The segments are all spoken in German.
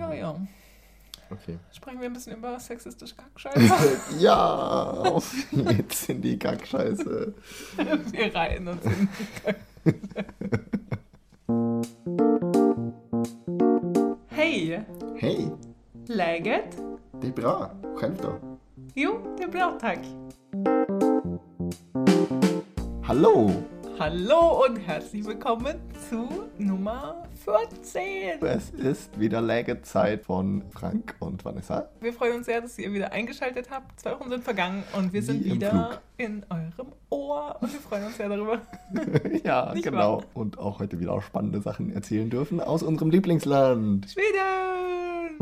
Ja, ja. Okay. Sprechen wir ein bisschen über sexistische Kackscheiße. ja, auf geht's in die Kackscheiße. wir reihen uns in die Hej! Hej, Läget? det är bra. Själv då? Jo, det är bra tack. Hallo! Hallo und herzlich willkommen zu Nummer 14. Es ist wieder Lägezeit von Frank und Vanessa. Wir freuen uns sehr, dass ihr wieder eingeschaltet habt. Zwei Wochen sind vergangen und wir sind Wie im wieder in eurem Ohr und wir freuen uns sehr darüber. ja, Nicht genau. wahr? Und auch heute wieder spannende Sachen erzählen dürfen aus unserem Lieblingsland. Schweden!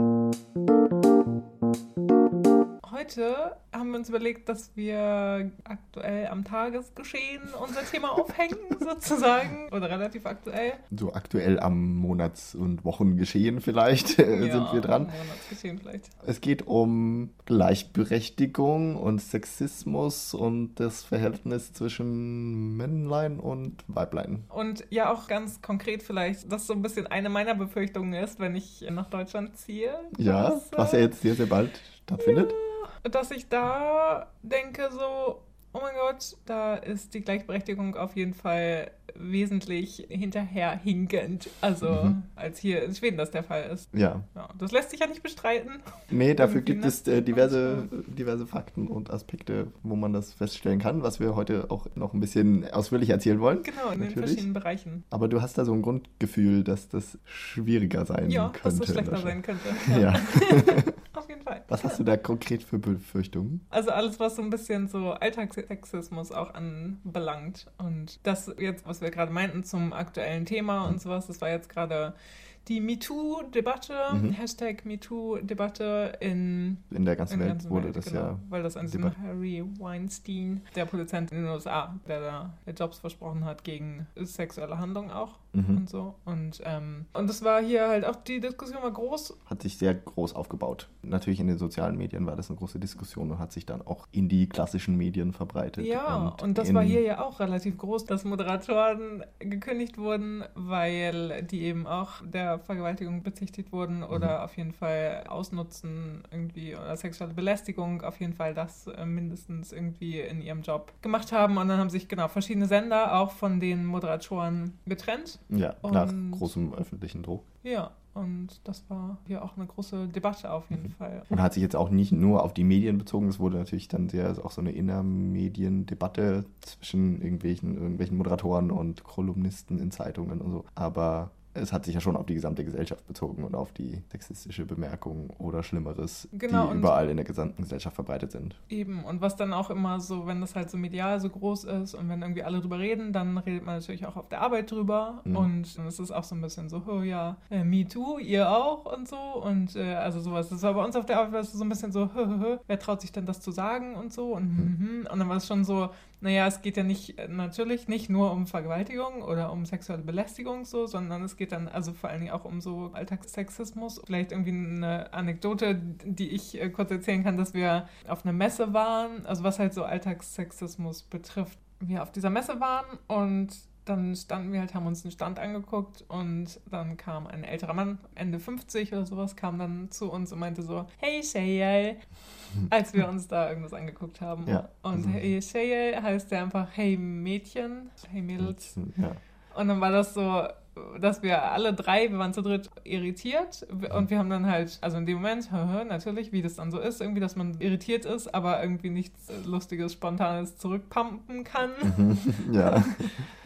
Heute haben wir uns überlegt, dass wir aktuell am Tagesgeschehen unser Thema aufhängen, sozusagen. Oder relativ aktuell. So aktuell am Monats- und Wochengeschehen vielleicht äh, sind wir dran. Monatsgeschehen vielleicht. Es geht um Gleichberechtigung und Sexismus und das Verhältnis zwischen Männlein und Weiblein. Und ja, auch ganz konkret vielleicht, dass so ein bisschen eine meiner Befürchtungen ist, wenn ich nach Deutschland ziehe. Ja, dass, was ja jetzt sehr, sehr bald stattfindet. Dass ich da denke so, oh mein Gott, da ist die Gleichberechtigung auf jeden Fall wesentlich hinterherhinkend, also Mhm. als hier in Schweden das der Fall ist. Ja. Ja, das lässt sich ja nicht bestreiten. Nee, dafür gibt ne? es äh, diverse, diverse Fakten und Aspekte, wo man das feststellen kann, was wir heute auch noch ein bisschen ausführlich erzählen wollen. Genau, in den Natürlich. verschiedenen Bereichen. Aber du hast da so ein Grundgefühl, dass das schwieriger sein Ja, dass könnte. das schlechter sein könnte. Ja. Fall. Was hast du da konkret für Befürchtungen? Also alles, was so ein bisschen so Alltagssexismus auch anbelangt. Und das jetzt, was wir gerade meinten zum aktuellen Thema und sowas, das war jetzt gerade die MeToo-Debatte, Mhm. Hashtag MeToo-Debatte in, In der ganzen in der Welt ganzen wurde Welt, das genau, ja. Weil das an diesem. Harry Weinstein, der Produzent in den USA, der da Jobs versprochen hat gegen sexuelle Handlungen auch Mhm. und so. Und, ähm, und das war hier halt auch, die Diskussion war groß Hat sich sehr groß aufgebaut. Natürlich in den sozialen Medien war das eine große Diskussion und hat sich dann auch in die klassischen Medien verbreitet. Ja, und, das in, war hier ja auch relativ groß, dass Moderatoren gekündigt wurden, weil die eben auch der Vergewaltigung bezichtigt wurden oder auf jeden Fall Ausnutzen irgendwie oder sexuelle Belästigung, auf jeden Fall das äh, mindestens irgendwie in ihrem Job gemacht haben. Und dann haben sich genau verschiedene Sender auch von den Moderatoren getrennt. Ja, nach und- großem öffentlichen Druck. Ja, und das war hier auch eine große Debatte auf jeden Mhm. Fall. Und hat sich jetzt auch nicht nur auf die Medien bezogen, es wurde natürlich dann sehr auch so eine Innermediendebatte zwischen irgendwelchen, irgendwelchen Moderatoren und Kolumnisten in Zeitungen und so. Aber es hat sich ja schon auf die gesamte Gesellschaft bezogen und auf die sexistische Bemerkung oder Schlimmeres, Genau, die überall in der gesamten Gesellschaft verbreitet sind. Eben, und was dann auch immer so, wenn das halt so medial so groß ist und wenn irgendwie alle drüber reden, dann redet man natürlich auch auf der Arbeit drüber. Mhm. Und es ist auch so ein bisschen so, oh ja, äh, me too, ihr auch und so. Und äh, also sowas. Das war bei uns auf der Arbeit es so ein bisschen so, hö, hö, hö, wer traut sich denn das zu sagen und so. Und, mhm. und dann war es schon so, naja, es geht ja nicht, äh, natürlich nicht nur um Vergewaltigung oder um sexuelle Belästigung so, sondern es geht dann also vor allen Dingen auch um so Alltagssexismus. Vielleicht irgendwie eine Anekdote, die ich äh, kurz erzählen kann, dass wir auf einer Messe waren, also was halt so Alltagssexismus betrifft. Wir auf dieser Messe waren und dann standen wir halt, haben uns einen Stand angeguckt und dann kam ein älterer Mann, Ende 50 oder sowas, kam dann zu uns und meinte so, hey Shayel, als wir uns da irgendwas angeguckt haben. Ja. Und Mhm. hey Shayel heißt der einfach hey Mädchen, hey Mädels. Ja. Und dann war das so, dass wir alle drei, wir waren zu dritt irritiert und wir haben dann halt, also in dem Moment, natürlich, wie das dann so ist, irgendwie, dass man irritiert ist, aber irgendwie nichts Lustiges, Spontanes zurückpumpen kann. ja.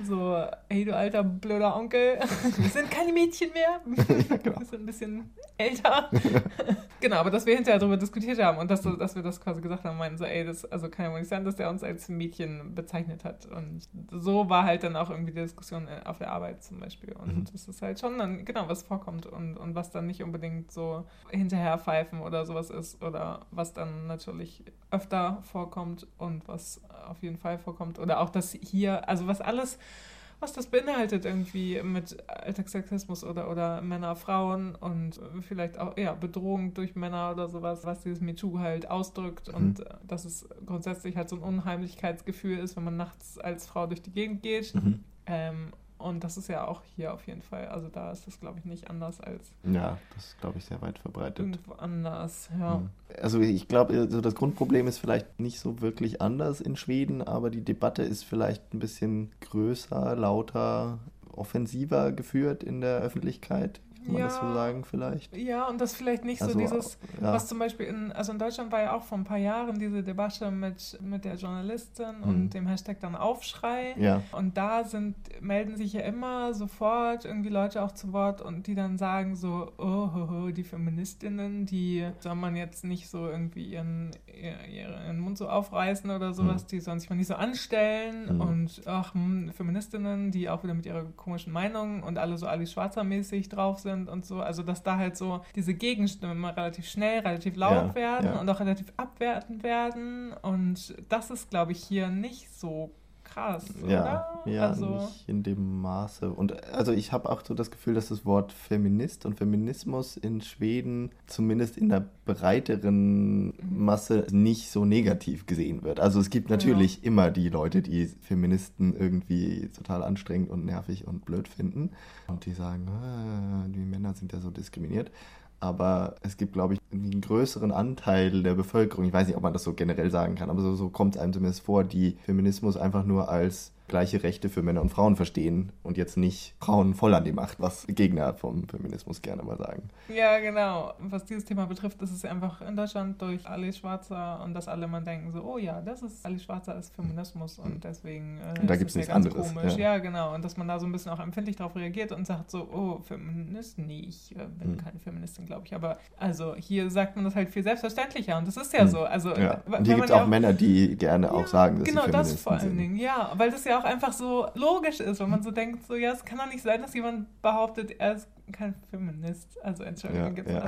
So, hey du alter blöder Onkel, wir sind keine Mädchen mehr, genau. wir sind ein bisschen älter. Genau, aber dass wir hinterher darüber diskutiert haben und dass, dass wir das quasi gesagt haben, meinten so, ey, das also kann ja wohl nicht sein, dass der uns als Mädchen bezeichnet hat. Und so war halt dann auch irgendwie die Diskussion äh, auf der Arbeit zum Beispiel. Und Mhm. das ist halt schon dann, genau, was vorkommt und, und was dann nicht unbedingt so hinterherpfeifen oder sowas ist oder was dann natürlich öfter vorkommt und was auf jeden Fall vorkommt. Oder auch das hier, also was alles was das beinhaltet irgendwie mit Alltagssexismus oder, oder Männer, Frauen und vielleicht auch ja, Bedrohung durch Männer oder sowas, was dieses MeToo halt ausdrückt Mhm. und äh, dass es grundsätzlich halt so ein Unheimlichkeitsgefühl ist, wenn man nachts als Frau durch die Gegend geht. Mhm. Ähm, Und das ist ja auch hier auf jeden Fall. Also da ist das, glaube ich, nicht anders als. Ja, das ist, glaube ich, sehr weit verbreitet. Irgendwo anders, ja. Hm. Also ich glaube, also das Grundproblem ist vielleicht nicht so wirklich anders in Schweden, aber die Debatte ist vielleicht ein bisschen größer, lauter, offensiver geführt in der Öffentlichkeit kann man ja, das so sagen vielleicht? Ja, und das vielleicht nicht also, so dieses, ja. was zum Beispiel in, also in Deutschland war ja auch vor ein paar Jahren diese Debatte mit, mit der Journalistin mhm. und dem Hashtag dann Aufschrei. Ja. Und da sind, melden sich ja immer sofort irgendwie Leute auch zu Wort und die dann sagen so, oh, ho, ho, die Feministinnen, die soll man jetzt nicht so irgendwie ihren, ihren Mund so aufreißen oder sowas, mhm. die sollen sich mal nicht so anstellen mhm. und ach, hm, Feministinnen, die auch wieder mit ihrer komischen Meinung und alle so Alice Schwarzer mäßig drauf sind sind und so. Also, dass da halt so diese Gegenstimmen immer relativ schnell, relativ laut ja, werden ja. und auch relativ abwertend werden. Und das ist, glaube ich, hier nicht so krass, ja, oder? Ja, also, nicht in dem Maße. Und also ich habe auch so das Gefühl, dass das Wort Feminist und Feminismus in Schweden zumindest in der breiteren mhm. Masse nicht so negativ gesehen wird. Also es gibt natürlich ja. immer die Leute, die Feministen irgendwie total anstrengend und nervig und blöd finden und die sagen, ah, die Männer sind ja so diskriminiert aber es gibt, glaube ich, einen größeren Anteil der Bevölkerung, ich weiß nicht, ob man das so generell sagen kann, aber so, so kommt es einem zumindest vor, die Feminismus einfach nur als gleiche Rechte für Männer und Frauen verstehen und jetzt nicht Frauen voll an die Macht, was Gegner vom Feminismus gerne mal sagen. Ja, genau. Was dieses Thema betrifft, ist es einfach in Deutschland durch Alice Schwarzer und dass alle mal denken so, oh ja, das ist Alice Schwarzer ist Feminismus und deswegen äh, und da gibt es nichts anderes. Komisch. Ja. ja. genau. Und dass man da so ein bisschen auch empfindlich darauf reagiert und sagt so, oh, Feminist? Nee, ich äh, bin mhm. keine Feministin, glaube ich. Aber also hier sagt man das halt viel selbstverständlicher und das ist ja mhm. so. Also, ja. Und hier gibt es auch, auch, Männer, die gerne ja, auch sagen, dass genau sie Feministen das vor allen Dingen, ja, weil das ja auch einfach so logisch ist, wenn man so denkt, so ja, es kann doch nicht sein, dass jemand behauptet, er ist kein Feminist. Also Entschuldigung, ja, ja.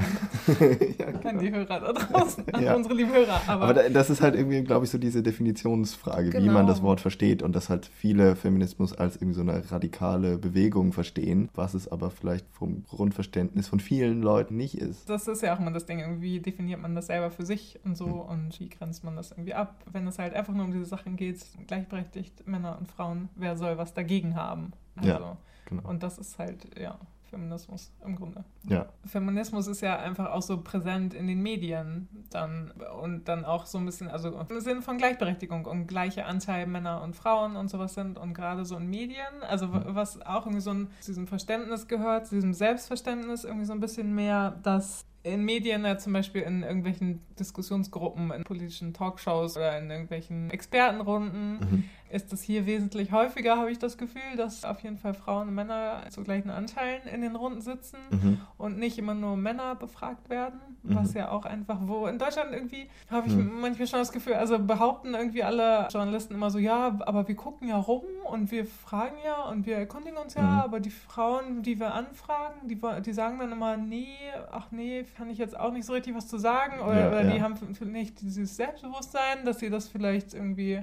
Ja, genau. an, die Hörer da draußen, an ja. unsere lieben Hörer. Aber, aber, das ist halt irgendwie, glaube ich, so diese Definitionsfrage, genau. wie man das Wort versteht und dass halt viele Feminismus als irgendwie so eine radikale Bewegung verstehen, was es aber vielleicht vom Grundverständnis von vielen Leuten nicht ist. Das ist ja auch immer das Ding, irgendwie definiert man das selber für sich und so mhm. und wie grenzt man das irgendwie ab, wenn es halt einfach nur um diese Sachen geht, gleichberechtigt Männer und Frauen, wer soll was dagegen haben? Also, ja, genau. Und das ist halt, ja, Feminismus im Grunde. Ja. Feminismus ist ja einfach auch so präsent in den Medien dann und dann auch so ein bisschen, also im Sinne von Gleichberechtigung und gleiche Anteil Männer und Frauen und sowas sind und gerade so in Medien, also mhm. was auch irgendwie so ein, zu diesem Verständnis gehört, zu diesem Selbstverständnis irgendwie so ein bisschen mehr, dass in Medien, ja, zum Beispiel in irgendwelchen Diskussionsgruppen, in politischen Talkshows oder in irgendwelchen Expertenrunden, mhm. Ist das hier wesentlich häufiger, habe ich das Gefühl, dass auf jeden Fall Frauen und Männer zu gleichen Anteilen in den Runden sitzen mhm. und nicht immer nur Männer befragt werden, mhm. was ja auch einfach, wo in Deutschland irgendwie habe ich mhm. manchmal schon das Gefühl, also behaupten irgendwie alle Journalisten immer so, ja, aber wir gucken ja rum und wir fragen ja und wir erkundigen uns ja, mhm. aber die Frauen, die wir anfragen, die, die sagen dann immer, nee, ach nee, kann ich jetzt auch nicht so richtig was zu sagen. Oder, ja, oder ja. die haben nicht dieses Selbstbewusstsein, dass sie das vielleicht irgendwie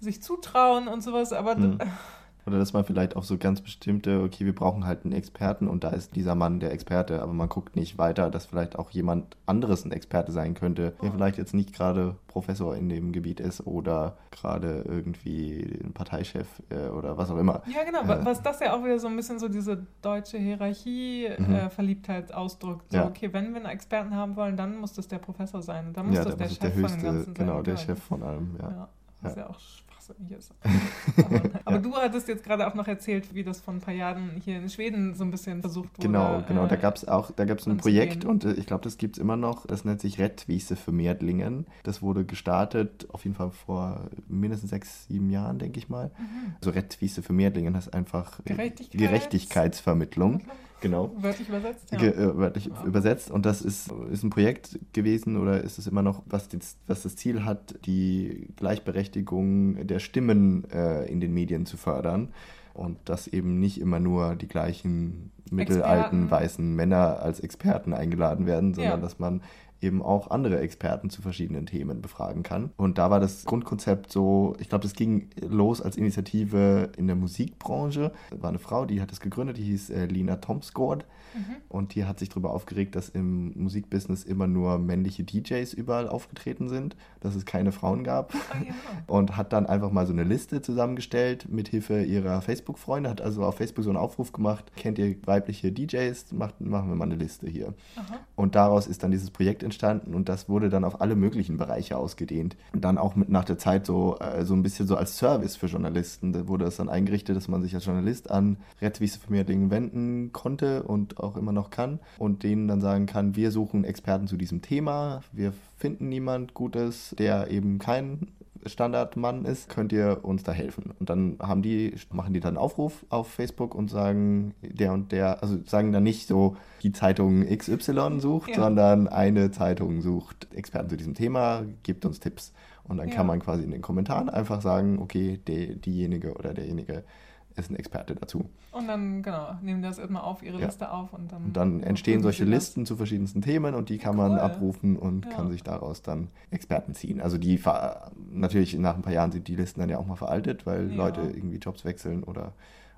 sich zutrauen und sowas. Aber mhm. Oder dass man vielleicht auch so ganz bestimmte, okay, wir brauchen halt einen Experten und da ist dieser Mann der Experte, aber man guckt nicht weiter, dass vielleicht auch jemand anderes ein Experte sein könnte, der vielleicht jetzt nicht gerade Professor in dem Gebiet ist oder gerade irgendwie ein Parteichef äh, oder was auch immer. Ja, genau, äh, was das ja auch wieder so ein bisschen so diese deutsche Hierarchie-Verliebtheit mhm. äh, ausdrückt. So, ja. okay, wenn wir einen Experten haben wollen, dann muss das der Professor sein. Dann muss ja, das der Chef der höchste, von dem Ganzen sein. Genau, der Chef von allem, ja. ja. Das ist ja auch schwachsinnig ist. aber, ja. du hattest jetzt gerade auch noch erzählt, wie das vor ein paar Jahren hier in Schweden so ein bisschen versucht wurde. Genau, genau. Da gab es auch, da gab es ein Projekt und äh, ich glaube, das gibt es immer noch. Das nennt sich Rettwiese für Meerdlingen. Das wurde gestartet, auf jeden Fall vor mindestens sechs, sieben Jahren, denke ich mal. Mhm. Also Rettwiese für Meerdlingen heißt einfach Gerechtigkeits Gerechtigkeitsvermittlung. Genau. Wörtlich übersetzt, ja. Ge äh, wörtlich ja. übersetzt. Und das ist, ist ein Projekt gewesen oder ist es immer noch, was, die, was das Ziel hat, die Gleichberechtigung der Stimmen äh, in den Medien zu fördern. Und dass eben nicht immer nur die gleichen mittelalten weißen Männer als Experten eingeladen werden, sondern ja. dass man eben auch andere Experten zu verschiedenen Themen befragen kann. Und da war das Grundkonzept so, ich glaube, das ging los als Initiative in der Musikbranche. Da war eine Frau, die hat es gegründet, die hieß äh, Lina Tomsgård. Mhm. Und die hat sich darüber aufgeregt, dass im Musikbusiness immer nur männliche DJs überall aufgetreten sind, dass es keine Frauen gab. Oh, ja. Und hat dann einfach mal so eine Liste zusammengestellt mit Hilfe ihrer Facebook-Freunde, hat also auf Facebook so einen Aufruf gemacht, kennt ihr weibliche DJs, Macht, machen wir mal eine Liste hier. Aha. Und daraus ist dann dieses Projekt entstanden und das wurde dann auf alle möglichen Bereiche ausgedehnt. Und dann auch mit nach der Zeit so, äh, so ein bisschen so als Service für Journalisten. Da wurde es dann eingerichtet, dass man sich als Journalist an Rettwiese-Vermehrlingen wenden konnte und auch immer noch kann und denen dann sagen kann, wir suchen Experten zu diesem Thema, wir finden niemand Gutes, der eben kein Standardmann ist, könnt ihr uns da helfen. Und dann haben die, machen die dann einen Aufruf auf Facebook und sagen, der und der, also sagen dann nicht so, die Zeitung XY sucht, ja. sondern eine Zeitung sucht Experten zu diesem Thema, gibt uns Tipps. Und dann ja. kann man quasi in den Kommentaren einfach sagen, okay, die, diejenige oder derjenige ist ein Experte dazu. Und dann, genau, nehmen das immer auf ihre ja. Liste auf und dann. Und dann entstehen solche Listen zu verschiedensten Themen und die kann cool. man abrufen und ja. kann sich daraus dann Experten ziehen. Also die natürlich nach ein paar Jahren sind die Listen dann ja auch mal veraltet, weil ja. Leute irgendwie Jobs wechseln oder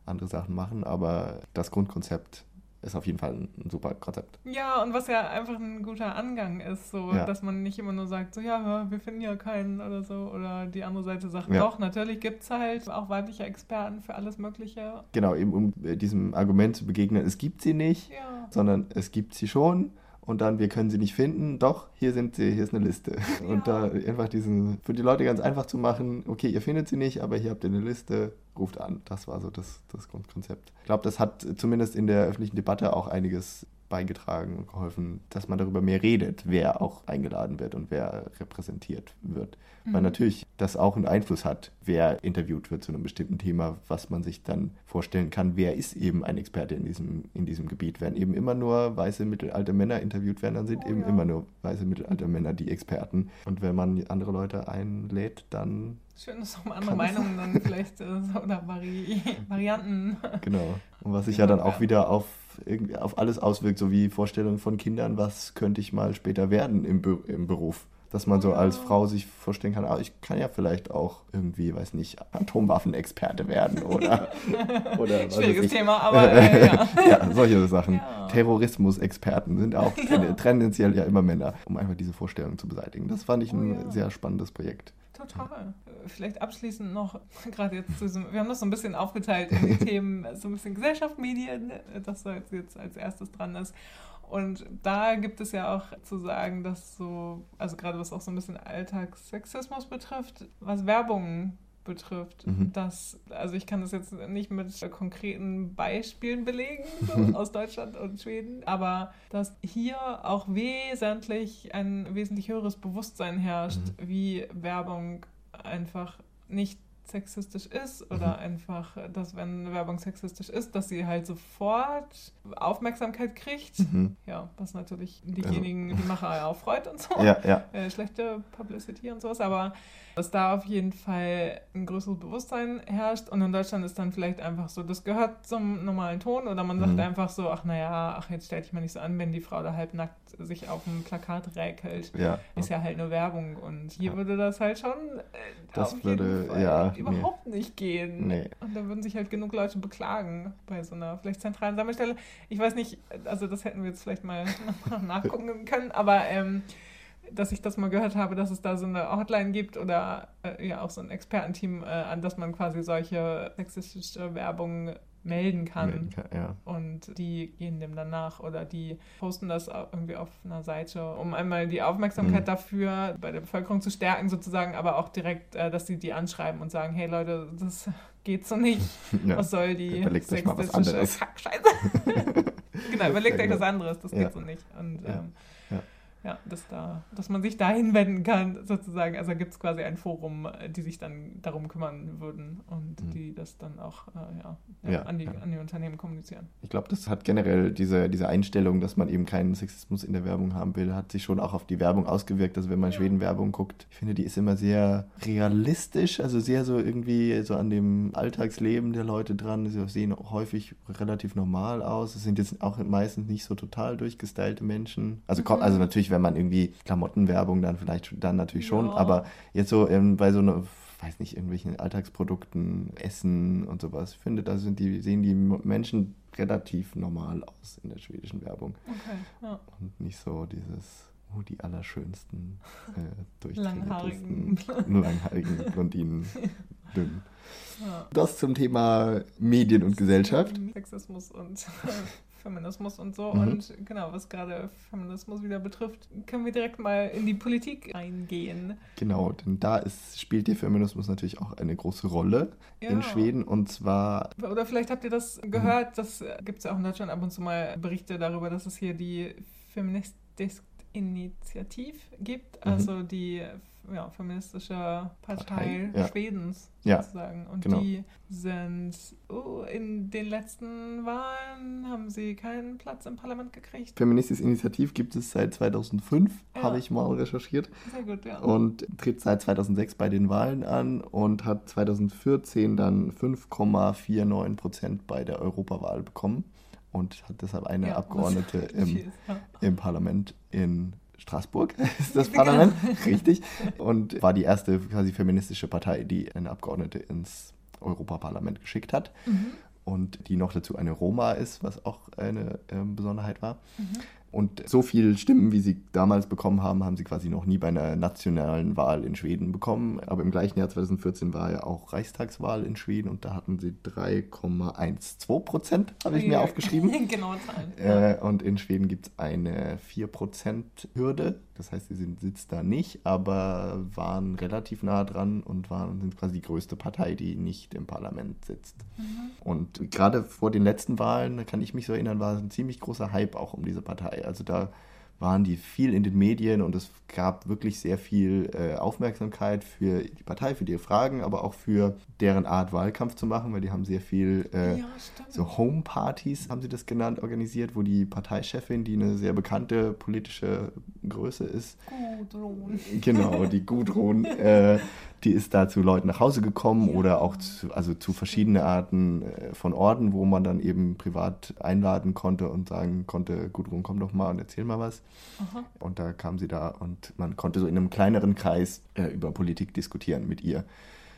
andere Sachen machen, aber das Grundkonzept ist auf jeden Fall ein, super Konzept. Ja, und was ja einfach ein guter Angang ist, so, ja. dass man nicht immer nur sagt, so, ja, wir finden ja keinen oder so, oder die andere Seite sagt, ja. doch, natürlich gibt es halt auch weibliche Experten für alles Mögliche. Genau, eben um äh, diesem Argument zu begegnen, es gibt sie nicht, ja. sondern es gibt sie schon und dann, wir können sie nicht finden, doch, hier sind sie, hier ist eine Liste. Ja. Und da einfach diesen, für die Leute ganz einfach zu machen, okay, ihr findet sie nicht, aber hier habt ihr eine Liste, ruft an. Das war so das, das Grundkonzept. Ich glaube, das hat zumindest in der öffentlichen Debatte auch einiges beigetragen und geholfen, dass man darüber mehr redet, wer auch eingeladen wird und wer repräsentiert wird. Mhm. Weil natürlich das auch einen Einfluss hat, wer interviewt wird zu einem bestimmten Thema, was man sich dann vorstellen kann, wer ist eben ein Experte in diesem, in diesem Gebiet. Wenn eben immer nur weiße mittelalte Männer interviewt werden, dann sind oh, eben ja. immer nur weiße mittelalte Männer die Experten. Und wenn man andere Leute einlädt, dann Schön, dass auch andere Meinungen dann vielleicht äh, oder Vari Varianten. Genau. Und was sich ja dann auch wieder auf, auf alles auswirkt, so wie Vorstellungen von Kindern, was könnte ich mal später werden im, im Beruf. Dass man so als Frau sich vorstellen kann, ah, ich kann ja vielleicht auch irgendwie, weiß nicht, Atomwaffenexperte werden oder. oder Schwieriges Thema, aber. Äh, ja. ja. solche Sachen. Ja. Terrorismus-Experten sind auch ja. tendenziell ja immer Männer, um einfach diese Vorstellung zu beseitigen. Das fand ich ein oh, sehr spannendes Projekt. Total. Vielleicht abschließend noch, gerade jetzt zu diesem, wir haben das so ein bisschen aufgeteilt in die Themen, so ein bisschen Gesellschaft, Medien, das so jetzt, jetzt als erstes dran ist. Und da gibt es ja auch zu sagen, dass so, also gerade was auch so ein bisschen Alltagssexismus betrifft, was Werbung betrifft, mhm. dass, also ich kann das jetzt nicht mit konkreten Beispielen belegen so, aus Deutschland und Schweden, aber dass hier auch wesentlich ein wesentlich höheres Bewusstsein herrscht, mhm. wie Werbung einfach nicht sexistisch ist oder mhm. einfach, dass wenn Werbung sexistisch ist, dass sie halt sofort Aufmerksamkeit kriegt. Mhm. Ja, was natürlich diejenigen, also. die Macher auch freut und so. Ja, ja. Äh, schlechte Publicity und sowas, aber dass da auf jeden Fall ein größeres Bewusstsein herrscht und in Deutschland ist dann vielleicht einfach so, das gehört zum normalen Ton oder man sagt mhm. einfach so, ach naja, ach jetzt stell dich mal nicht so an, wenn die Frau da halbnackt sich auf dem Plakat räkelt. Ja. Ist ja halt nur Werbung und hier ja. würde das halt schon äh, das würde, ja, überhaupt nee. nicht gehen. Nee. Und da würden sich halt genug Leute beklagen bei so einer vielleicht zentralen Sammelstelle. Ich weiß nicht, also das hätten wir jetzt vielleicht mal nachgucken können, aber ähm, dass ich das mal gehört habe, dass es da so eine Hotline gibt oder äh, ja auch so ein Expertenteam, äh, an das man quasi solche sexistische Werbung melden kann. Melden kann ja. Und die gehen dem dann nach oder die posten das irgendwie auf einer Seite, um einmal die Aufmerksamkeit mhm. dafür bei der Bevölkerung zu stärken, sozusagen, aber auch direkt, äh, dass sie die anschreiben und sagen, hey Leute, das geht so nicht. Ja. Was soll die sexistische Kackscheiße? genau, überlegt euch was anderes, das geht so nicht. Und ähm, ja, dass, da, dass man sich dahin wenden kann, sozusagen. Also gibt es quasi ein Forum, äh, die sich dann darum kümmern würden und mhm. die das dann auch äh, ja, ja, ja, an, die, an die Unternehmen kommunizieren. Ich glaube, das hat generell diese, diese Einstellung, dass man eben keinen Sexismus in der Werbung haben will, hat sich schon auch auf die Werbung ausgewirkt. Also wenn man Schweden-Werbung guckt, ich finde, die ist immer sehr realistisch, also sehr so irgendwie so an dem Alltagsleben der Leute dran. Sie sehen häufig relativ normal aus. Es sind jetzt auch meistens nicht so total durchgestylte Menschen. Also, mhm. also natürlich, wenn man irgendwie Klamottenwerbung dann vielleicht dann natürlich schon, Ja. aber jetzt so ähm, bei so einer, weiß nicht, irgendwelchen Alltagsprodukten, Essen und sowas, ich finde, da sind die, sehen die Menschen relativ normal aus in der schwedischen Werbung Okay, ja. und nicht so dieses, oh, die allerschönsten, äh, Langhaarigen. langhaarigen Blondinen, dünn. ja. Das zum Thema Medien und Gesellschaft. Sexismus und Feminismus und so. Mhm. Und genau, was gerade Feminismus wieder betrifft, können wir direkt mal in die Politik eingehen. Genau, denn da ist, spielt der Feminismus natürlich auch eine große Rolle Ja. in Schweden und zwar Oder vielleicht habt ihr das gehört, das gibt es ja auch in Deutschland ab und zu mal Berichte darüber, dass es hier die Feministisch Initiativ gibt, Mhm. also die ja, feministische Partei, Partei, ja. Schwedens Ja, sozusagen. Und genau. die sind oh, in den letzten Wahlen haben sie keinen Platz im Parlament gekriegt. Feministisches Initiativ gibt es seit 2005, Ja. habe ich mal recherchiert, Sehr gut, ja. und tritt seit 2006 bei den Wahlen an und hat 2014 dann 5,49 Prozent bei der Europawahl bekommen und hat deshalb eine Ja, Abgeordnete im, ja. im Parlament in Straßburg ist das Genau. Parlament, richtig. Und war die erste quasi feministische Partei, die eine Abgeordnete ins Europaparlament geschickt hat. Mhm. Und die noch dazu eine Roma ist, was auch eine ähm, Besonderheit war. Mhm. Und so viele Stimmen, wie sie damals bekommen haben, haben sie quasi noch nie bei einer nationalen Wahl in Schweden bekommen. Aber im gleichen Jahr 2014 war ja auch Reichstagswahl in Schweden und da hatten sie 3,12 Prozent, habe ich mir aufgeschrieben. Zahlen. Äh, und in Schweden gibt es eine 4%-Hürde. Das heißt, sie sind, sitzt da nicht, aber waren relativ nah dran und waren, sind quasi die größte Partei, die nicht im Parlament sitzt. Mhm. Und gerade vor den letzten Wahlen, da kann ich mich so erinnern, war ein ziemlich großer Hype auch um diese Partei. Also da waren die viel in den Medien und es gab wirklich sehr viel äh, Aufmerksamkeit für die Partei, für ihre Fragen, aber auch für deren Art Wahlkampf zu machen, weil die haben sehr viel äh, ja, so Home-Partys, haben sie das genannt, organisiert, wo die Parteichefin, die eine sehr bekannte politische Größe ist, Gudrun. genau, die Gudrun, äh, die ist da zu Leuten nach Hause gekommen Ja. oder auch zu, also zu verschiedenen Arten äh, von Orten, wo man dann eben privat einladen konnte und sagen konnte, Gudrun, komm doch mal und erzähl mal was. Aha. Und da kam sie da und man konnte so in einem kleineren Kreis äh, über Politik diskutieren mit ihr.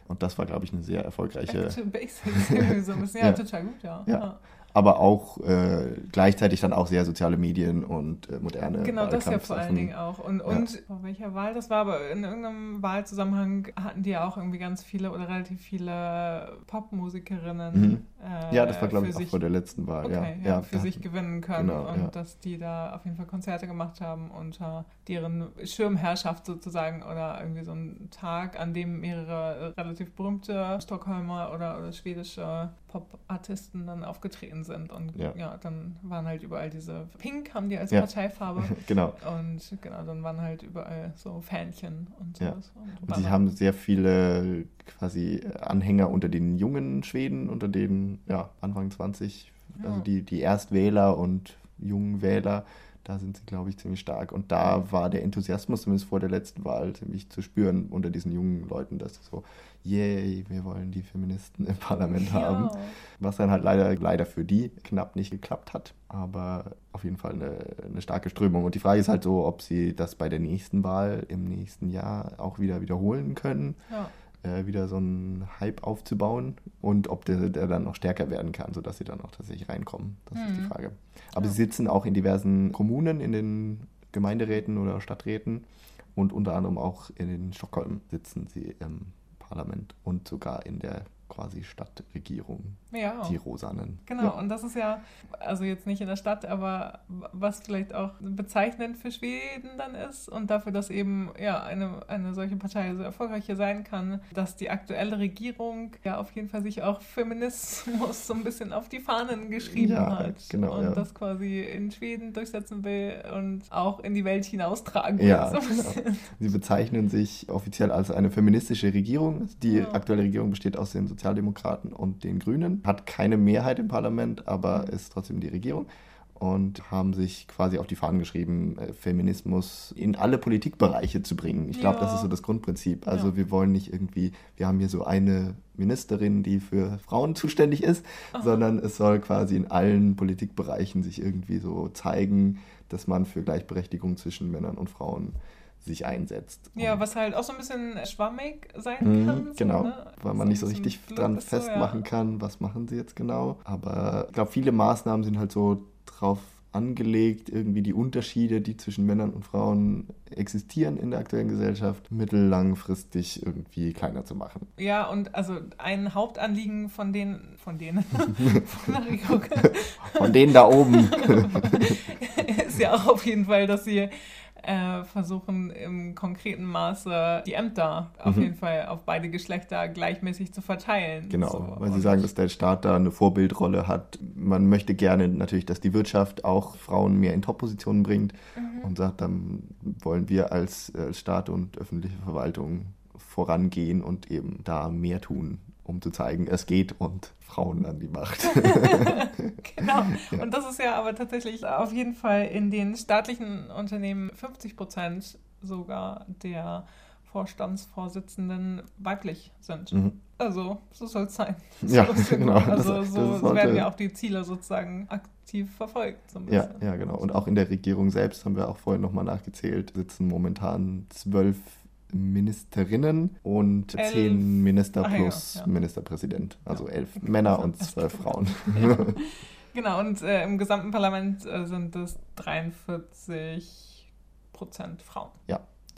Und das war, glaube ich, eine sehr erfolgreiche Back to Basics. irgendwie so ein bisschen. Ja, Ja. total gut, ja. Ja. Aber auch äh, gleichzeitig dann auch sehr soziale Medien und äh, moderne Genau, das ja vor allen. Dingen auch. Und, und vor welcher Wahl das war, aber in irgendeinem Wahlzusammenhang hatten die ja auch irgendwie ganz viele oder relativ viele Popmusikerinnen. Mhm. äh, Ja, das war, glaube ich, auch sich- vor der letzten Wahl. Okay, ja, ja, für sich gewinnen können genau, und ja. dass die da auf jeden Fall Konzerte gemacht haben unter deren Schirmherrschaft sozusagen oder irgendwie so ein Tag, an dem mehrere relativ berühmte Stockholmer oder, oder schwedische Pop-Artisten dann aufgetreten sind und ja. Ja. dann waren halt überall diese Pink haben die als Ja. Parteifarbe genau. und genau, dann waren halt überall so Fähnchen und Ja. sowas. Und Und sie haben sehr viele quasi Anhänger unter den jungen Schweden, unter den ja, Anfang 20, Ja. also die, die Erstwähler und jungen Wähler, da sind sie, glaube ich, ziemlich stark. Und da war der Enthusiasmus zumindest vor der letzten Wahl ziemlich zu spüren unter diesen jungen Leuten, dass so, yay, wir wollen die Feministen im Parlament haben. Ja. Was dann halt leider, leider für die knapp nicht geklappt hat. Aber auf jeden Fall eine, eine starke Strömung. Und die Frage ist halt so, ob sie das bei der nächsten Wahl im nächsten Jahr auch wieder wiederholen können, Ja. äh, wieder so einen Hype aufzubauen und ob der, der dann noch stärker werden kann, sodass sie dann auch tatsächlich reinkommen. Das ist die Mhm. Frage. Aber Ja. sie sitzen auch in diversen Kommunen, in den Gemeinderäten oder Stadträten und unter anderem auch in Stockholm sitzen sie im Parlament und sogar in der quasi Stadtregierung, ja. die Rosanen. Genau, Ja. und das ist ja, also jetzt nicht in der Stadt, aber was vielleicht auch bezeichnend für Schweden dann ist und dafür, dass eben ja eine, eine solche Partei so erfolgreich hier sein kann, dass die aktuelle Regierung ja auf jeden Fall sich auch Feminismus so ein bisschen auf die Fahnen geschrieben Ja, hat genau, und ja. das quasi in Schweden durchsetzen will und auch in die Welt hinaustragen will. Ja, so genau. Sie bezeichnen sich offiziell als eine feministische Regierung. Die Ja. aktuelle Regierung besteht aus den Sozialdemokraten und den Grünen, hat keine Mehrheit im Parlament, aber ist trotzdem die Regierung und haben sich quasi auf die Fahnen geschrieben, äh, Feminismus in alle Politikbereiche zu bringen. Ich glaube, das Ja. ist so das Grundprinzip. Also Ja. wir wollen nicht irgendwie, wir haben hier so eine Ministerin, die für Frauen zuständig ist, Aha. sondern es soll quasi in allen Politikbereichen sich irgendwie so zeigen, dass man für Gleichberechtigung zwischen Männern und Frauen sich einsetzt. Ja, was halt auch so ein bisschen schwammig sein Mhm, kann. so, genau, ne? weil So man ein nicht so richtig dran ist so, ja. festmachen kann, was machen sie jetzt genau. Aber ich glaube, viele Maßnahmen sind halt so drauf angelegt, irgendwie die Unterschiede, die zwischen Männern und Frauen existieren in der aktuellen Gesellschaft, mittellangfristig irgendwie kleiner zu machen. Ja, und also ein Hauptanliegen von denen, von denen, von Von denen da oben. ist ja auch auf jeden Fall, dass sie äh, versuchen, im konkreten Maße die Ämter auf Mhm. jeden Fall auf beide Geschlechter gleichmäßig zu verteilen. Genau, So, weil sie sagen, dass der Staat da eine Vorbildrolle hat. Man möchte gerne natürlich, dass die Wirtschaft auch Frauen mehr in Top-Positionen bringt Mhm. und sagt, dann wollen wir als, als Staat und öffentliche Verwaltung vorangehen und eben da mehr tun, um zu zeigen, es geht und Frauen an die Macht. Genau. Ja. Und das ist ja aber tatsächlich auf jeden Fall in den staatlichen Unternehmen 50 Prozent sogar der Vorstandsvorsitzenden weiblich sind. Mhm. Also, so soll es sein. Ja, so ist genau. Also, Das- so das sollte- werden ja auch die Ziele sozusagen aktiv verfolgt. So Ja, ja, genau. Und auch in der Regierung selbst haben wir auch vorhin nochmal nachgezählt, sitzen momentan zwölf Ministerinnen und Elf. zehn Minister Ah, ja, plus ja. Ministerpräsident. Also Ja. elf Männer und zwölf Frauen. Genau, und äh, im gesamten Parlament äh, sind es 43 Prozent Frauen.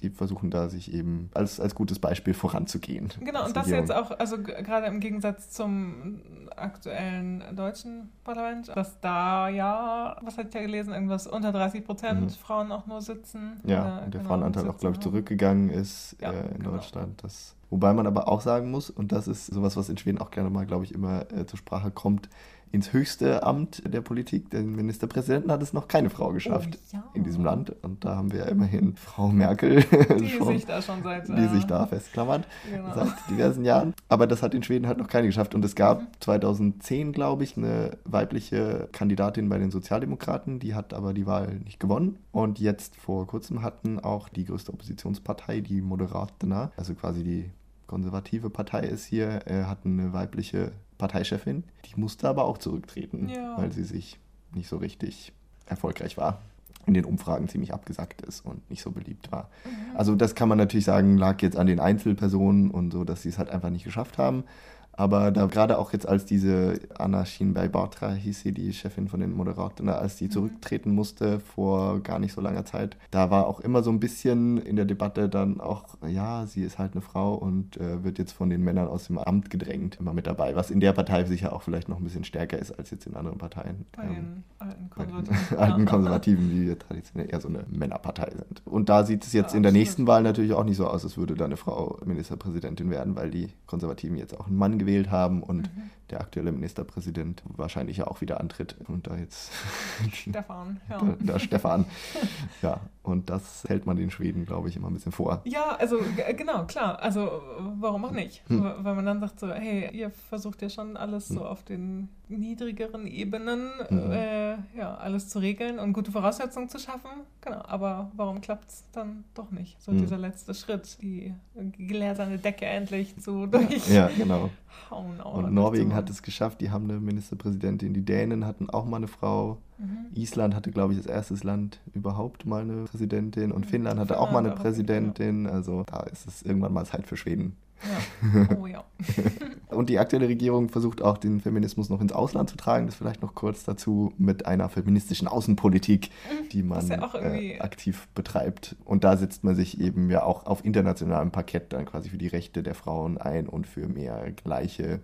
Die versuchen da sich eben als, als gutes Beispiel voranzugehen. Genau, und das Regierung. jetzt auch, also gerade im Gegensatz zum aktuellen deutschen Parlament, dass da ja, was hatte ich ja gelesen, irgendwas unter 30 Prozent Mhm. Frauen auch nur sitzen. Ja, äh, und der genau, Frauenanteil auch, glaube ich, zurückgegangen ist Ja, äh, in genau. Deutschland. Das, wobei man aber auch sagen muss, und das ist sowas, was in Schweden auch gerne mal, glaube ich, immer äh, zur Sprache kommt, ins höchste Amt der Politik, den Ministerpräsidenten, hat es noch keine Frau geschafft Oh, ja. in diesem Land. Und da haben wir immerhin Frau Merkel, Die schon, sich da schon seit. die äh, sich da festklammert Genau. seit diversen Jahren. Aber das hat in Schweden halt noch keine geschafft. Und es gab Mhm. 2010, glaube ich, eine weibliche Kandidatin bei den Sozialdemokraten, die hat aber die Wahl nicht gewonnen. Und jetzt vor kurzem hatten auch die größte Oppositionspartei, die Moderaterna, also quasi die konservative Partei ist hier, äh, hatten eine weibliche Parteichefin. Die musste aber auch zurücktreten, Ja. weil sie sich nicht so richtig erfolgreich war. In den Umfragen ziemlich abgesackt ist und nicht so beliebt war. Mhm. Also das kann man natürlich sagen, lag jetzt an den Einzelpersonen und so, dass sie es halt einfach nicht geschafft haben. Aber da gerade auch jetzt als diese Anna Shinbei Batra hieß sie, die Chefin von den Moderaten, als die Mhm. zurücktreten musste vor gar nicht so langer Zeit, da war auch immer so ein bisschen in der Debatte dann auch, ja, sie ist halt eine Frau und äh, wird jetzt von den Männern aus dem Amt gedrängt, immer mit dabei, was in der Partei sicher auch vielleicht noch ein bisschen stärker ist als jetzt in anderen Parteien. Bei Ähm, den alten den Konservativen. alten. Konservativen, die traditionell eher so eine Männerpartei sind. Und da sieht es jetzt Ja, in der absolut. nächsten Wahl natürlich auch nicht so aus, als würde da eine Frau Ministerpräsidentin werden, weil die Konservativen jetzt auch einen Mann gewählt haben und Mhm. Der aktuelle Ministerpräsident wahrscheinlich ja auch wieder antritt. Und da jetzt Stefan, ja. da, da Stefan. Ja, und das hält man den Schweden, glaube ich, immer ein bisschen vor. Ja, also genau, klar. Also warum auch nicht? Hm. Weil man dann sagt so, hey, ihr versucht ja schon alles so auf den niedrigeren Ebenen, Mhm. äh, ja, alles zu regeln und gute Voraussetzungen zu schaffen. Genau, aber warum klappt es dann doch nicht? So Hm. dieser letzte Schritt, die gläserne Decke endlich zu durchhauen. Ja, genau. auch Und Norwegen hat es geschafft, die haben eine Ministerpräsidentin. Die Dänen hatten auch mal eine Frau. Mhm. Island hatte, glaube ich, als erstes Land überhaupt mal eine Präsidentin und Mhm. Finnland hatte auch mal Finnland eine auch. Präsidentin. Also da ist es irgendwann mal Zeit für Schweden. Ja. Oh ja. Und die aktuelle Regierung versucht auch den Feminismus noch ins Ausland zu tragen. Das vielleicht noch kurz dazu mit einer feministischen Außenpolitik, die man ja auch irgendwie- äh, aktiv betreibt. Und da setzt man sich eben ja auch auf internationalem Parkett dann quasi für die Rechte der Frauen ein und für mehr gleiche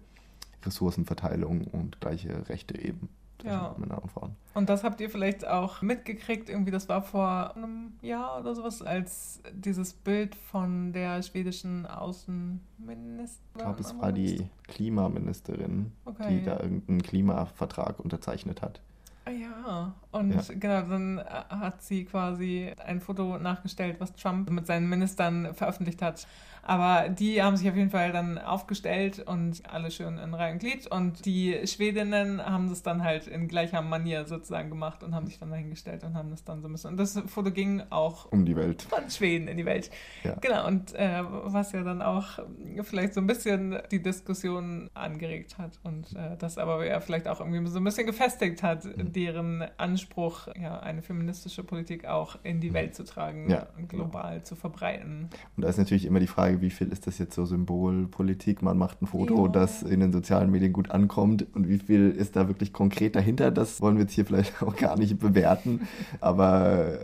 Ressourcenverteilung und gleiche Rechte eben zwischen Ja. Männern und Frauen. Und das habt ihr vielleicht auch mitgekriegt, irgendwie, das war vor einem Jahr oder sowas, als dieses Bild von der schwedischen Außenministerin. Ich glaube, es war die Klimaministerin, Okay. die da irgendeinen Klimavertrag unterzeichnet hat. Ah ja, und Ja. genau, dann äh, hat sie quasi ein Foto nachgestellt, was Trump mit seinen Ministern veröffentlicht hat. Aber die haben sich auf jeden Fall dann aufgestellt und alle schön in Reihe und Glied. Und die Schwedinnen haben das dann halt in gleicher Manier sozusagen gemacht und haben sich dann dahingestellt und haben das dann so ein bisschen. Und das Foto ging auch Um die Welt. von Schweden in die Welt. Ja. Genau, und äh, was ja dann auch vielleicht so ein bisschen die Diskussion angeregt hat und äh, das aber ja vielleicht auch irgendwie so ein bisschen gefestigt hat, Mhm. deren Anspruch, ja, eine feministische Politik auch in die Welt zu tragen Ja, und global zu verbreiten. Und da ist natürlich immer die Frage, wie viel ist das jetzt so Symbolpolitik? Man macht ein Foto, Ja. das in den sozialen Medien gut ankommt und wie viel ist da wirklich konkret dahinter? Das wollen wir jetzt hier vielleicht auch gar nicht bewerten, aber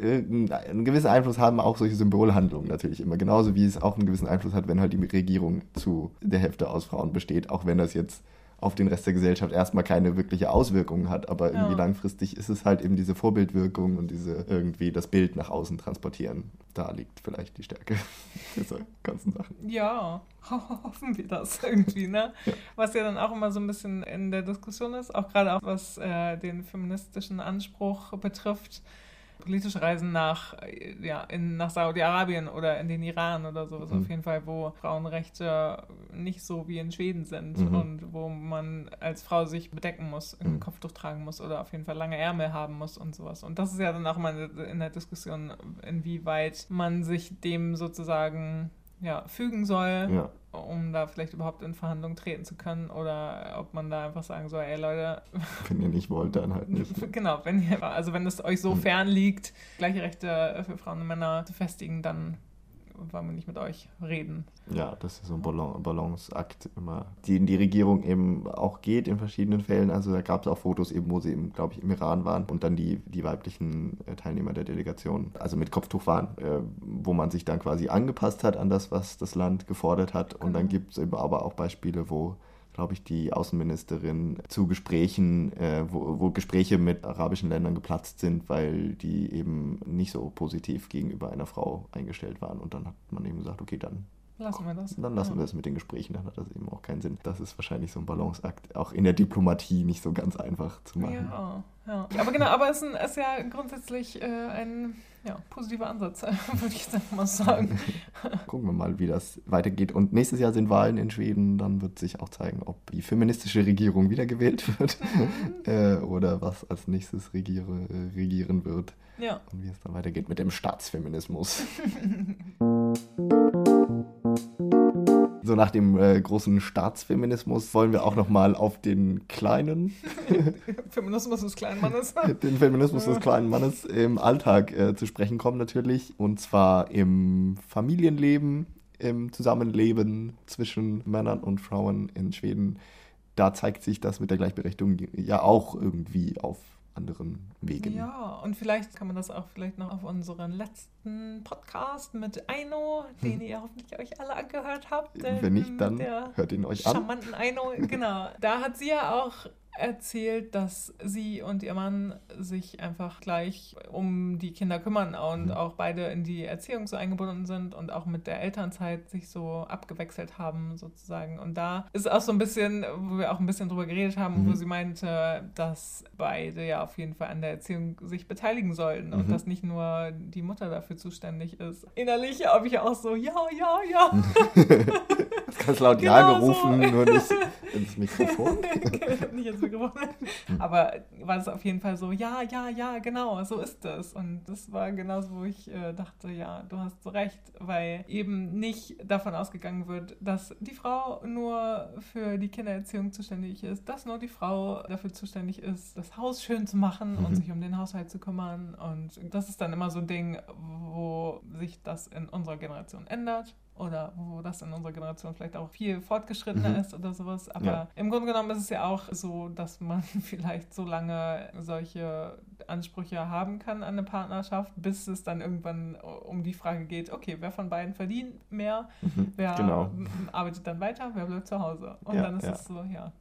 irgendein- einen gewissen Einfluss haben auch solche Symbolhandlungen natürlich immer. Genauso wie es auch einen gewissen Einfluss hat, wenn halt die Regierung zu der Hälfte aus Frauen besteht, auch wenn das jetzt auf den Rest der Gesellschaft erstmal keine wirkliche Auswirkungen hat, aber irgendwie Ja. langfristig ist es halt eben diese Vorbildwirkung und diese irgendwie das Bild nach außen transportieren. Da liegt vielleicht die Stärke dieser ganzen Sachen. Ja, hoffen wir das irgendwie, ne? Was ja dann auch immer so ein bisschen in der Diskussion ist, auch gerade auch was äh, den feministischen Anspruch betrifft. Politische Reisen nach, äh, ja, in, nach Saudi-Arabien oder in den Iran oder sowas Mhm. auf jeden Fall, wo Frauenrechte nicht so wie in Schweden sind Mhm. und wo man als Frau sich bedecken muss, ein Mhm. Kopftuch tragen muss oder auf jeden Fall lange Ärmel haben muss und sowas. Und das ist ja dann auch der- in der Diskussion, inwieweit man sich dem sozusagen ja, fügen soll, Ja. um da vielleicht überhaupt in Verhandlungen treten zu können oder ob man da einfach sagen soll, ey Leute, Wenn ihr nicht wollt, dann halt nicht. genau, wenn ihr, also wenn es euch so Mhm. fern liegt, gleiche Rechte für Frauen und Männer zu festigen, dann wollen wir nicht mit euch reden. Ja, das ist so ein Balanceakt immer, die in die Regierung eben auch geht in verschiedenen Fällen. Also da gab es auch Fotos eben, wo sie eben, glaube ich, im Iran waren und dann die, die weiblichen äh, Teilnehmer der Delegation, also mit Kopftuch waren, äh, wo man sich dann quasi angepasst hat an das, was das Land gefordert hat. Und dann Genau. gibt es eben aber auch Beispiele, wo glaube ich, die Außenministerin zu Gesprächen, äh, wo, wo Gespräche mit arabischen Ländern geplatzt sind, weil die eben nicht so positiv gegenüber einer Frau eingestellt waren. Und dann hat man eben gesagt, okay, dann Lassen wir das. dann lassen ja. wir es mit den Gesprächen, dann hat das eben auch keinen Sinn. Das ist wahrscheinlich so ein Balanceakt, auch in der Diplomatie nicht so ganz einfach zu machen. Ja, ja. Aber genau, aber es ist, ein, ist ja grundsätzlich äh, ein ja, positiver Ansatz, würde ich jetzt einfach mal sagen. Gucken wir mal, wie das weitergeht. Und nächstes Jahr sind Wahlen in Schweden, dann wird sich auch zeigen, ob die feministische Regierung wiedergewählt wird äh, oder was als nächstes regiere, äh, regieren wird Ja. und wie es dann weitergeht mit dem Staatsfeminismus. So nach dem äh, großen Staatsfeminismus wollen wir auch noch mal auf den kleinen Feminismus des kleinen Mannes. den Feminismus des kleinen Mannes im Alltag äh, zu sprechen kommen natürlich. Und zwar im Familienleben, im Zusammenleben zwischen Männern und Frauen in Schweden. Da zeigt sich das mit der Gleichberechtigung ja auch irgendwie auf anderen Wegen. Ja, und vielleicht kann man das auch vielleicht noch auf unseren letzten Podcast mit Aino, den ihr hoffentlich euch alle angehört habt. Wenn nicht, ähm, dann hört ihn euch an. charmanten Aino, genau. Da hat sie ja auch erzählt, dass sie und ihr Mann sich einfach gleich um die Kinder kümmern und Mhm. auch beide in die Erziehung so eingebunden sind und auch mit der Elternzeit sich so abgewechselt haben sozusagen. Und da ist auch so ein bisschen, wo wir auch ein bisschen drüber geredet haben, wo Mhm. sie meinte, dass beide ja auf jeden Fall an der Erziehung sich beteiligen sollten und Mhm. dass nicht nur die Mutter dafür zuständig ist. Innerlich habe ich auch so, ja, ja, ja. Ganz laut Ja Genau so. gerufen, nur nicht ins Mikrofon. nicht ins Mikrofon. Aber war es auf jeden Fall so, ja, ja, ja, genau, so ist es. Und das war genauso, wo ich äh, dachte, ja, du hast so recht, weil eben nicht davon ausgegangen wird, dass die Frau nur für die Kindererziehung zuständig ist, dass nur die Frau dafür zuständig ist, das Haus schön zu machen und Mhm. sich um den Haushalt zu kümmern. Und das ist dann immer so ein Ding, wo sich das in unserer Generation ändert. Oder wo das in unserer Generation vielleicht auch viel fortgeschrittener Mhm. ist oder sowas. Aber Ja. im Grunde genommen ist es ja auch so, dass man vielleicht so lange solche Ansprüche haben kann an eine Partnerschaft, bis es dann irgendwann um die Frage geht, okay, wer von beiden verdient mehr, Mhm, wer genau. arbeitet dann weiter, wer bleibt zu Hause. Und Ja, dann ist ja. es so, ja,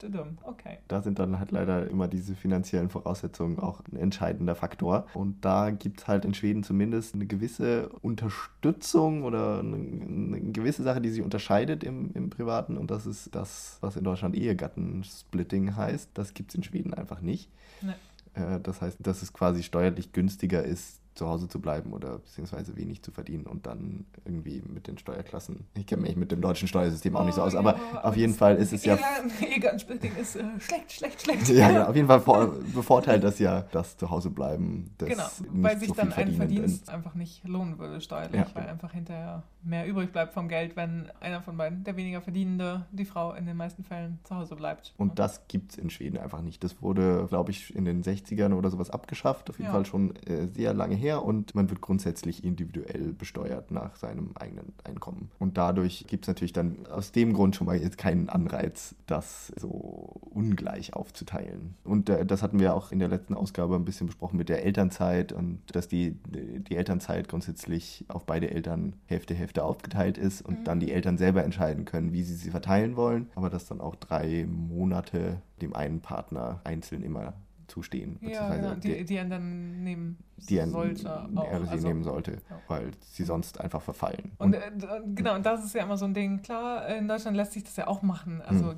okay. Da sind dann halt leider immer diese finanziellen Voraussetzungen auch ein entscheidender Faktor. Und da gibt es halt in Schweden zumindest eine gewisse Unterstützung oder eine, eine gewisse Sache, die sich unterscheidet im, im Privaten. Und das ist das, was in Deutschland Ehegattensplitting heißt. Das gibt es in Schweden einfach nicht. Nee. Äh, Das heißt, dass es quasi steuerlich günstiger ist, zu Hause zu bleiben oder beziehungsweise wenig zu verdienen und dann irgendwie mit den Steuerklassen. Ich kenne mich mit dem deutschen Steuersystem auch nicht so aus, oh, aber ja, auf jeden Fall ist es ja. Ehegattensplitting ist äh, schlecht, schlecht, schlecht. Ja, genau, auf jeden Fall vor, bevorteilt das ja das Zuhausebleiben. Das genau, weil sich so dann ein Verdienst einfach nicht lohnen würde steuerlich, ja. weil einfach hinterher mehr übrig bleibt vom Geld, wenn einer von beiden, der weniger Verdienende, die Frau in den meisten Fällen zu Hause bleibt. Und das gibt es in Schweden einfach nicht. Das wurde, glaube ich, in den 60ern oder sowas abgeschafft, auf jeden ja. Fall schon äh, sehr lange her und man wird grundsätzlich individuell besteuert nach seinem eigenen Einkommen. Und dadurch gibt es natürlich dann aus dem Grund schon mal jetzt keinen Anreiz, das so ungleich aufzuteilen. Und äh, das hatten wir auch in der letzten Ausgabe ein bisschen besprochen mit der Elternzeit und dass die, die Elternzeit grundsätzlich auf beide Eltern Hälfte, Hälfte aufgeteilt ist und mhm. dann die Eltern selber entscheiden können, wie sie sie verteilen wollen, aber dass dann auch drei Monate dem einen Partner einzeln immer zustehen. Ja, ja die, die er dann nehmen die er, sollte. Er sie also, nehmen sollte, ja. weil sie sonst einfach verfallen. Und, und äh, genau, und das ist ja immer so ein Ding. Klar, in Deutschland lässt sich das ja auch machen, also mhm.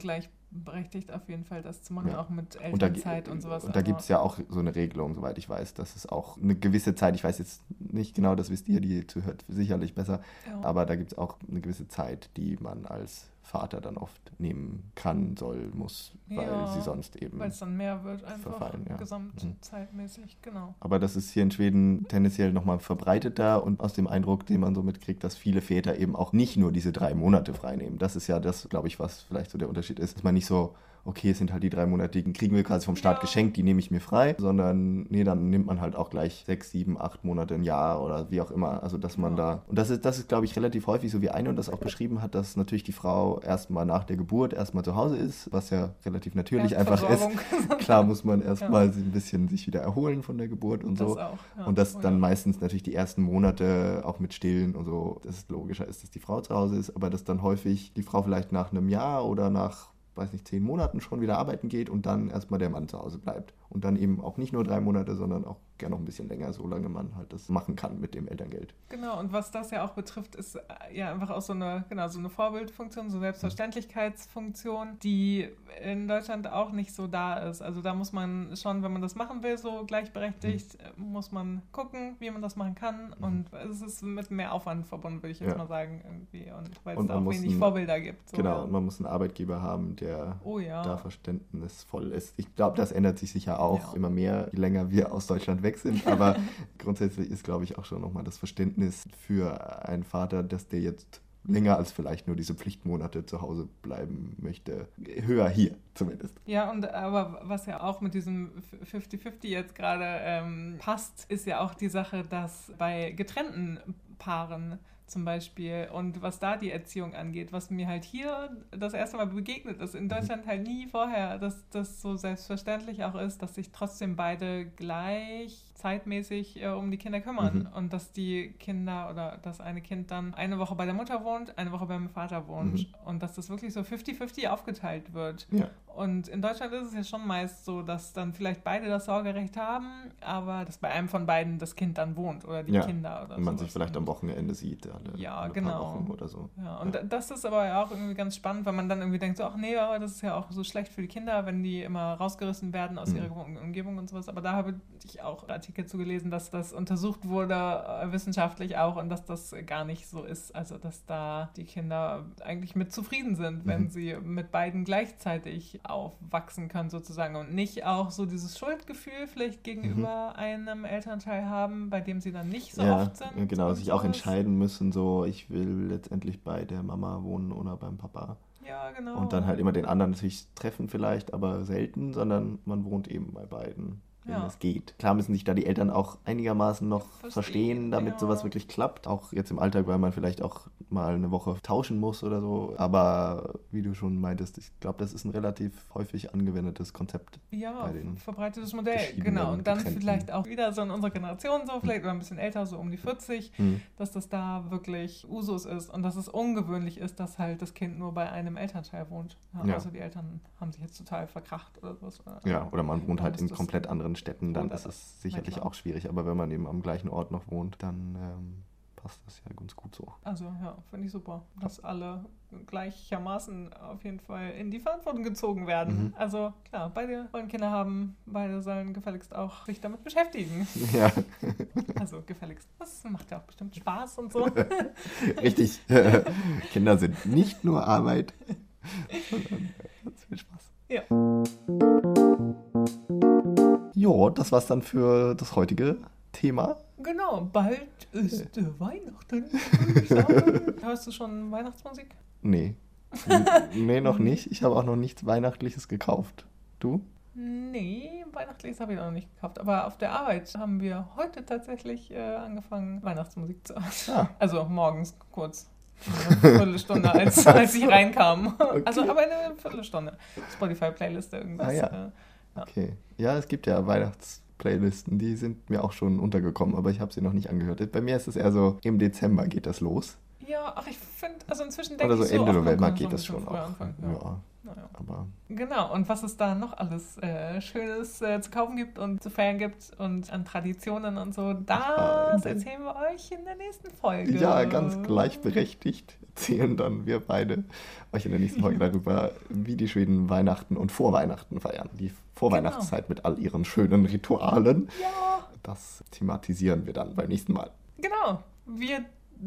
Gleichberechtigt auf jeden Fall das zu machen, ja. auch mit Elternzeit und, da, und sowas. Und da gibt es ja auch so eine Regelung, soweit ich weiß, dass es auch eine gewisse Zeit, ich weiß jetzt nicht genau, das wisst ihr, die zuhört, sicherlich besser, ja. aber da gibt es auch eine gewisse Zeit, die man als Vater dann oft nehmen kann, soll, muss, weil ja, sie sonst eben. Weil es dann mehr wird, einfach verfallen, ja. gesamtzeitmäßig, mhm. genau. Aber das ist hier in Schweden tendenziell nochmal verbreiteter und aus dem Eindruck, den man so mitkriegt, dass viele Väter eben auch nicht nur diese drei Monate freinehmen. Das ist ja das, glaube ich, was vielleicht so der Unterschied ist, dass man nicht so okay, es sind halt die drei Monate, die kriegen wir quasi vom Staat ja. geschenkt, die nehme ich mir frei, sondern nee, dann nimmt man halt auch gleich sechs, sieben, acht Monate, ein Jahr oder wie auch immer. Also dass man ja. da, und das ist, das ist, glaube ich, relativ häufig, so wie eine und das auch beschrieben hat, dass natürlich die Frau erstmal nach der Geburt erstmal zu Hause ist, was ja relativ natürlich einfach ist. Klar muss man erstmal ja. ein bisschen sich wieder erholen von der Geburt und das so. Auch, ja. Und dass oh, dann meistens natürlich die ersten Monate auch mit Stillen und so, dass es logischer ist, dass die Frau zu Hause ist, aber dass dann häufig die Frau vielleicht nach einem Jahr oder nach weiß nicht, zehn Monaten schon wieder arbeiten geht und dann erstmal der Mann zu Hause bleibt. Und dann eben auch nicht nur drei Monate, sondern auch gerne noch ein bisschen länger, solange man halt das machen kann mit dem Elterngeld. Genau, und was das ja auch betrifft, ist äh, ja einfach auch so eine, genau, so eine Vorbildfunktion, so eine Selbstverständlichkeitsfunktion, die in Deutschland auch nicht so da ist. Also da muss man schon, wenn man das machen will, so gleichberechtigt, mhm. muss man gucken, wie man das machen kann. Mhm. Und es ist mit mehr Aufwand verbunden, würde ich jetzt ja. mal sagen, irgendwie. Und weil es auch wenig ein, Vorbilder gibt. So, genau, und man muss einen Arbeitgeber haben, der oh, ja. da verständnisvoll ist. Ich glaube, das ändert sich sicher auch immer mehr, je länger wir aus Deutschland weg weg sind. Aber grundsätzlich ist, glaube ich, auch schon nochmal das Verständnis für einen Vater, dass der jetzt länger als vielleicht nur diese Pflichtmonate zu Hause bleiben möchte, höher hier zumindest. Ja, und aber was ja auch mit diesem 50-50 jetzt gerade ähm, passt, ist ja auch die Sache, dass bei getrennten Paaren zum Beispiel und was da die Erziehung angeht, was mir halt hier das erste Mal begegnet ist, in mhm. Deutschland halt nie vorher, dass das so selbstverständlich auch ist, dass sich trotzdem beide gleich zeitmäßig äh, um die Kinder kümmern mhm. und dass die Kinder oder das eine Kind dann eine Woche bei der Mutter wohnt, eine Woche beim Vater wohnt mhm. und dass das wirklich so 50-50 aufgeteilt wird. Ja. Und in Deutschland ist es ja schon meist so, dass dann vielleicht beide das Sorgerecht haben, aber dass bei einem von beiden das Kind dann wohnt oder die ja. Kinder oder so. Und man sich vielleicht am Wochenende sieht, alle, ja, alle genau. Wochen oder so. Ja, und ja. das ist aber auch irgendwie ganz spannend, weil man dann irgendwie denkt, so, ach nee, aber das ist ja auch so schlecht für die Kinder, wenn die immer rausgerissen werden aus mhm. ihrer Umgebung und sowas. Aber da habe ich auch Artikel zu gelesen, dass das untersucht wurde, äh, wissenschaftlich auch, und dass das gar nicht so ist. Also, dass da die Kinder eigentlich mit zufrieden sind, wenn mhm. sie mit beiden gleichzeitig aufwachsen können, sozusagen. Und nicht auch so dieses Schuldgefühl vielleicht gegenüber mhm. einem Elternteil haben, bei dem sie dann nicht so ja, oft sind. Genau, sich auch entscheiden müssen, so, ich will letztendlich bei der Mama wohnen oder beim Papa. Ja, genau. Und dann halt immer den anderen natürlich treffen vielleicht, aber selten, sondern man wohnt eben bei beiden wenn ja. es geht. Klar müssen sich da die Eltern auch einigermaßen noch verstehen, verstehen damit ja. sowas wirklich klappt. Auch jetzt im Alltag, weil man vielleicht auch mal eine Woche tauschen muss oder so. Aber wie du schon meintest, ich glaube, das ist ein relativ häufig angewendetes Konzept. Ja, verbreitetes Modell, genau. Und dann getrennten. vielleicht auch wieder so in unserer Generation, so vielleicht hm. ein bisschen älter, so um die 40, hm. dass das da wirklich Usus ist und dass es ungewöhnlich ist, dass halt das Kind nur bei einem Elternteil wohnt. Ja, ja. Also die Eltern haben sich jetzt total verkracht oder sowas. Ja, oder man wohnt halt in komplett anderen Städten, dann ist es sicherlich auch schwierig. Aber wenn man eben am gleichen Ort noch wohnt, dann ähm, passt das ja ganz gut so. Also ja, finde ich super, dass alle gleichermaßen auf jeden Fall in die Verantwortung gezogen werden. Mhm. Also klar, beide wollen Kinder haben, beide sollen gefälligst auch sich damit beschäftigen. Ja, Also gefälligst. Das macht ja auch bestimmt Spaß und so. richtig. Kinder sind nicht nur Arbeit, sondern ganz viel Spaß. Ja. Jo, das war's dann für das heutige Thema. Genau, bald ist äh, Weihnachten. Hörst du schon Weihnachtsmusik? Nee. Nee, noch nicht. Ich habe auch noch nichts Weihnachtliches gekauft. Du? Nee, Weihnachtliches habe ich noch nicht gekauft. Aber auf der Arbeit haben wir heute tatsächlich äh, angefangen, Weihnachtsmusik zu hören. Ah. Also morgens kurz. Eine Viertelstunde, als, als ich reinkam. Also aber eine Viertelstunde. Spotify-Playlist irgendwas. Ah, ja. äh, Okay. Ja, es gibt ja Weihnachtsplaylisten, die sind mir auch schon untergekommen, aber ich habe sie noch nicht angehört. Bei mir ist es eher so, im Dezember geht das los. Ja, ach, ich finde, also inzwischen denke Oder so ich so, Ende November geht das schon auch. Ja. ja. Naja. aber Genau, und was es da noch alles äh, Schönes äh, zu kaufen gibt und zu feiern gibt und an Traditionen und so, das Ach, erzählen wir euch in der nächsten Folge. ja, ganz gleichberechtigt erzählen dann wir beide euch in der nächsten Folge darüber, wie die Schweden Weihnachten und Vorweihnachten feiern. Die Vorweihnachtszeit mit all ihren schönen Ritualen. Ja, Das thematisieren wir dann beim nächsten Mal. genau. Wir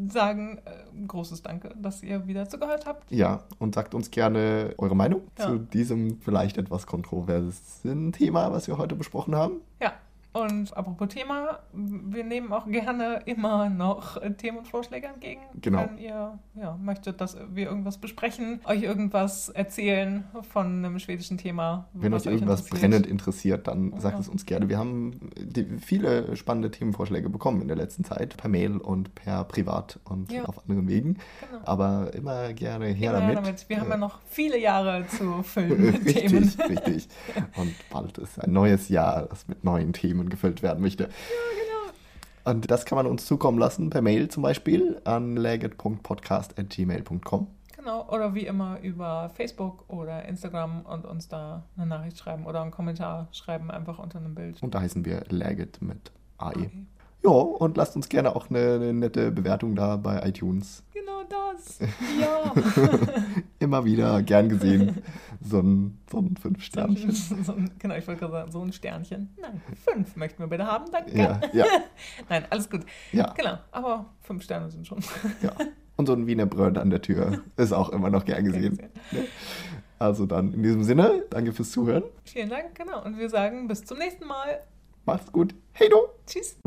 sagen äh, großes Danke, dass ihr wieder zugehört habt. Ja, und sagt uns gerne eure Meinung Ja. zu diesem vielleicht etwas kontroversen Thema, was wir heute besprochen haben. Ja, und apropos Thema, wir nehmen auch gerne immer noch äh, Themenvorschläge entgegen. Genau. Wenn ihr ja, möchtet, dass wir irgendwas besprechen, euch irgendwas erzählen von einem schwedischen Thema. Wenn euch irgendwas interessiert. brennend interessiert, dann Ja. sagt es uns gerne. Wir haben viele spannende Themenvorschläge bekommen in der letzten Zeit, per Mail und per Privat und Ja. auf anderen Wegen. Genau. Aber immer gerne her Immer damit. damit. Wir haben Äh, ja noch viele Jahre zu füllen mit Themen. Richtig, richtig. Und bald ist ein neues Jahr, das mit neuen Themen gefüllt werden möchte. genau. Und das kann man uns zukommen lassen, per Mail zum Beispiel an legit.podcast.gmail.com. Genau, oder wie immer über Facebook oder Instagram und uns da eine Nachricht schreiben oder einen Kommentar schreiben, einfach unter einem Bild. Und da heißen wir Legit mit AE. Okay. Ja, und lasst uns gerne auch eine, eine nette Bewertung da bei iTunes. Genau das. Ja. Immer wieder gern gesehen. So ein, so ein Fünf-Sternchen. So ein, genau, ich wollte gerade sagen, so ein Sternchen. Nein, fünf möchten wir bitte haben, danke. Ja, ja, Nein, alles gut. ja, Genau, aber fünf Sterne sind schon. ja. Und so ein Wiener Bröt an der Tür ist auch immer noch gern gesehen. Also dann in diesem Sinne, danke fürs Zuhören. Vielen Dank, genau. Und wir sagen bis zum nächsten Mal. Macht's gut. Hey du! Tschüss.